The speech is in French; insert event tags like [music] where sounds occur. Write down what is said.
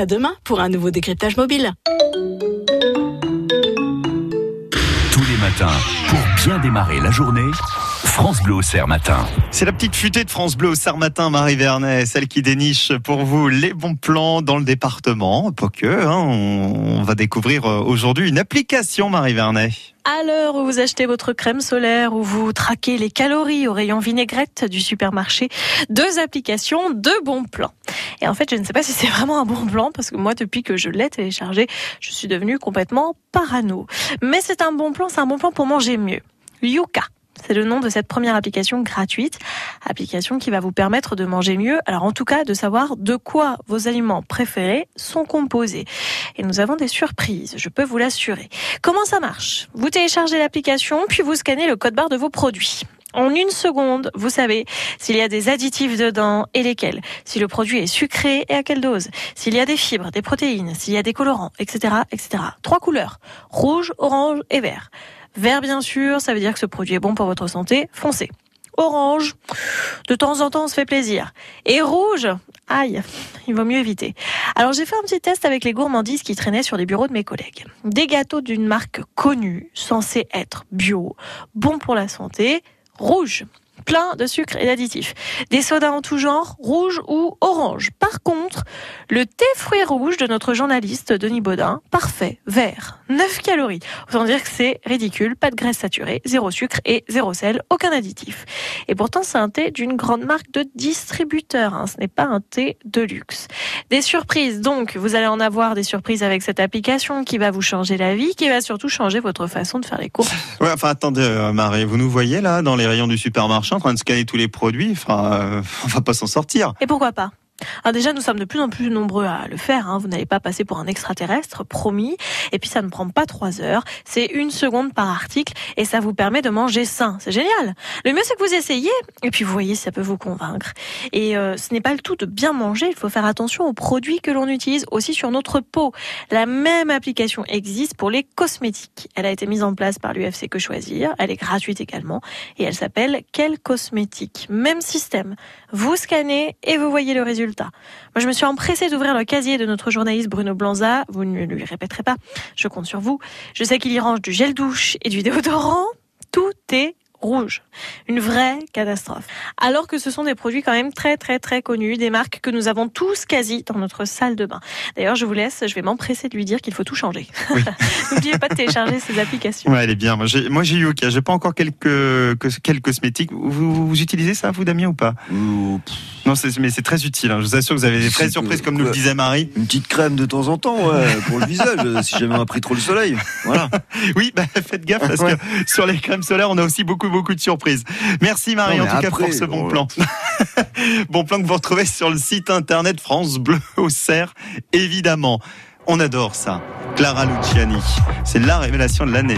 À demain pour un nouveau décryptage mobile. Tous les matins, pour bien démarrer la journée, France Bleu au matin. C'est la petite futée de France Bleu au Serre matin, Marie Vernet, celle qui déniche pour vous les bons plans dans le département. Pas que, hein, on va découvrir euh, aujourd'hui une application, Marie Vernet. À l'heure où vous achetez votre crème solaire, ou vous traquez les calories au rayon vinaigrette du supermarché, deux applications, deux bons plans. Et en fait, je ne sais pas si c'est vraiment un bon plan, parce que moi, depuis que je l'ai téléchargé, je suis devenue complètement parano. Mais c'est un bon plan, c'est un bon plan pour manger mieux. Yuka. C'est le nom de cette première application gratuite, application qui va vous permettre de manger mieux, alors en tout cas de savoir de quoi vos aliments préférés sont composés. Et nous avons des surprises, je peux vous l'assurer. Comment ça marche? Vous téléchargez l'application, puis vous scannez le code barre de vos produits. En une seconde, vous savez s'il y a des additifs dedans et lesquels, si le produit est sucré et à quelle dose, s'il y a des fibres, des protéines, s'il y a des colorants, etc., etc. Trois couleurs rouge, orange et vert. Vert, bien sûr, ça veut dire que ce produit est bon pour votre santé. Foncé. Orange, de temps en temps, on se fait plaisir. Et rouge, aïe, il vaut mieux éviter. Alors j'ai fait un petit test avec les gourmandises qui traînaient sur les bureaux de mes collègues. Des gâteaux d'une marque connue, censés être bio, bons pour la santé, rouge plein de sucre et d'additifs. Des sodas en tout genre, rouge ou orange. Par contre, le thé fruits rouge de notre journaliste Denis Baudin, parfait, vert, 9 calories. Autant dire que c'est ridicule, pas de graisse saturée, zéro sucre et zéro sel, aucun additif. Et pourtant, c'est un thé d'une grande marque de distributeur, hein. ce n'est pas un thé de luxe. Des surprises, donc, vous allez en avoir des surprises avec cette application qui va vous changer la vie, qui va surtout changer votre façon de faire les courses. Ouais, enfin attendez, euh, Marie, vous nous voyez là dans les rayons du supermarché? En train de scanner tous les produits. Enfin, euh, [laughs] on va pas s'en sortir. Et pourquoi pas? Alors déjà, nous sommes de plus en plus nombreux à le faire. Hein. Vous n'allez pas passer pour un extraterrestre, promis. Et puis, ça ne prend pas trois heures. C'est une seconde par article et ça vous permet de manger sain. C'est génial. Le mieux, c'est que vous essayez et puis vous voyez si ça peut vous convaincre. Et euh, ce n'est pas le tout de bien manger. Il faut faire attention aux produits que l'on utilise aussi sur notre peau. La même application existe pour les cosmétiques. Elle a été mise en place par l'UFC Que Choisir. Elle est gratuite également et elle s'appelle Quel Cosmétique. Même système. Vous scannez et vous voyez le résultat. Moi, je me suis empressée d'ouvrir le casier de notre journaliste Bruno Blanza. Vous ne lui répéterez pas. Je compte sur vous. Je sais qu'il y range du gel douche et du déodorant. Tout est rouge. Une vraie catastrophe. Alors que ce sont des produits quand même très très très connus, des marques que nous avons tous quasi dans notre salle de bain. D'ailleurs, je vous laisse, je vais m'empresser de lui dire qu'il faut tout changer. [laughs] N'oubliez pas de télécharger ces applications. Ouais, elle est bien. Moi, j'ai, moi, j'ai Yuka. J'ai pas encore quelques, quelques cosmétiques. Vous, vous utilisez ça, vous, Damien, ou pas? Non, mais c'est très utile. Hein. Je vous assure que vous avez des vraies surprises, comme nous le disait Marie. Une petite crème de temps en temps, ouais, pour le visage, si jamais on a pris trop le soleil. Voilà. [laughs] oui, bah, faites gaffe parce que sur les crèmes solaires, on a aussi beaucoup beaucoup de surprises. Merci Marie en tout cas pour ce bon plan. [laughs] bon plan que vous retrouvez sur le site internet France Bleu au Cerf, évidemment. On adore ça. Clara Luciani, c'est la révélation de l'année.